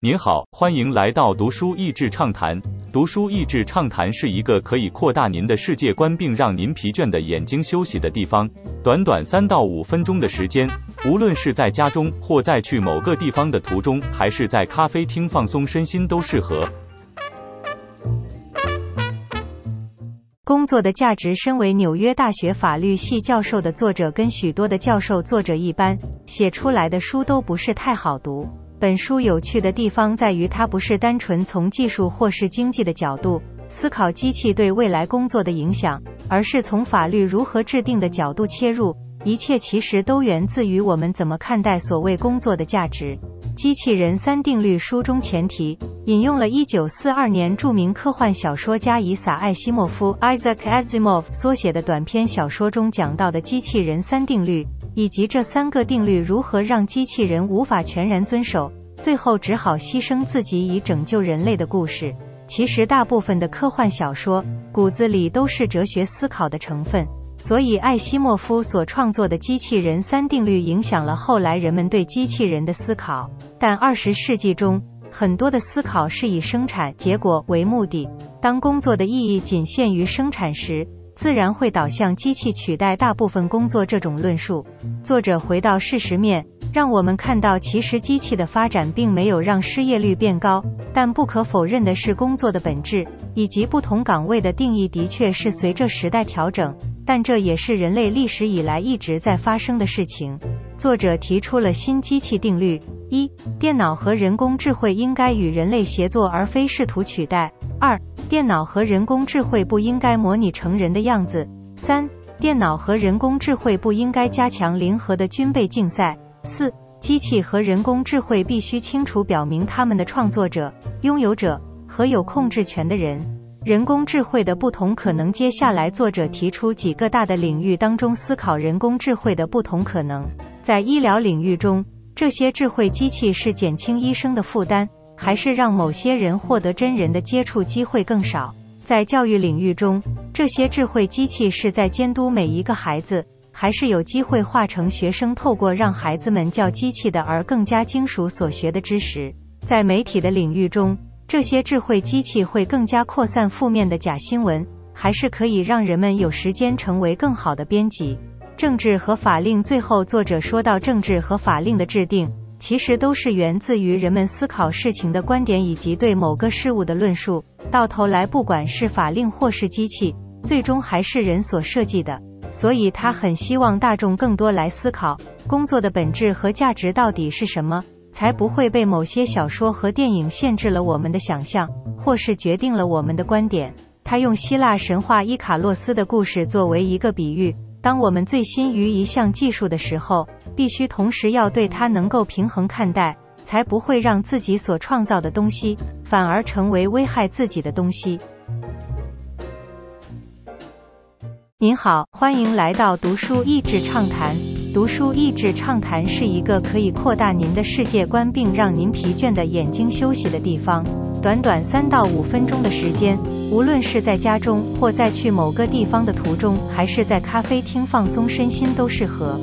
您好，欢迎来到读书益智畅谈。读书益智畅谈是一个可以扩大您的世界观，并让您疲倦的眼睛休息的地方。短短三到五分钟的时间，无论是在家中或在去某个地方的途中，还是在咖啡厅放松身心，都适合。工作的价值。身为纽约大学法律系教授的作者，跟许多的教授作者一般，写出来的书都不是太好读。本书有趣的地方在于，它不是单纯从技术或是经济的角度思考机器对未来工作的影响，而是从法律如何制定的角度切入。一切其实都源自于我们怎么看待所谓工作的价值。机器人三定律书中前提引用了1942年著名科幻小说家伊萨·艾西莫夫 （Isaac Asimov） 所写的短篇小说中讲到的机器人三定律。以及这三个定律如何让机器人无法全然遵守，最后只好牺牲自己以拯救人类的故事。其实，大部分的科幻小说骨子里都是哲学思考的成分，所以艾西莫夫所创作的机器人三定律影响了后来人们对机器人的思考。但二十世纪中，很多的思考是以生产结果为目的。当工作的意义仅限于生产时，自然会导向机器取代大部分工作这种论述。作者回到事实面，让我们看到，其实机器的发展并没有让失业率变高。但不可否认的是，工作的本质以及不同岗位的定义的确是随着时代调整。但这也是人类历史以来一直在发生的事情。作者提出了新机器定律：一、电脑和人工智慧应该与人类协作，而非试图取代；二、电脑和人工智慧不应该模拟成人的样子。三、电脑和人工智慧不应该加强零和的军备竞赛。四、机器和人工智慧必须清楚表明他们的创作者、拥有者和有控制权的人。人工智慧的不同可能。接下来，作者提出几个大的领域当中思考人工智慧的不同可能。在医疗领域中，这些智慧机器是减轻医生的负担。还是让某些人获得真人的接触机会更少。在教育领域中，这些智慧机器是在监督每一个孩子，还是有机会化成学生，透过让孩子们叫机器的而更加精熟所学的知识？在媒体的领域中，这些智慧机器会更加扩散负面的假新闻，还是可以让人们有时间成为更好的编辑？政治和法令。最后，作者说到，政治和法令的制定。其实都是源自于人们思考事情的观点以及对某个事物的论述。到头来，不管是法令或是机器，最终还是人所设计的。所以他很希望大众更多来思考工作的本质和价值到底是什么，才不会被某些小说和电影限制了我们的想象，或是决定了我们的观点。他用希腊神话伊卡洛斯的故事作为一个比喻。当我们醉心于一项技术的时候，必须同时要对它能够平衡看待，才不会让自己所创造的东西反而成为危害自己的东西。您好，欢迎来到读书益智畅谈。读书益智畅谈是一个可以扩大您的世界观并让您疲倦的眼睛休息的地方。短短三到五分钟的时间。无论是在家中，或在去某个地方的途中，还是在咖啡厅放松身心，都适合。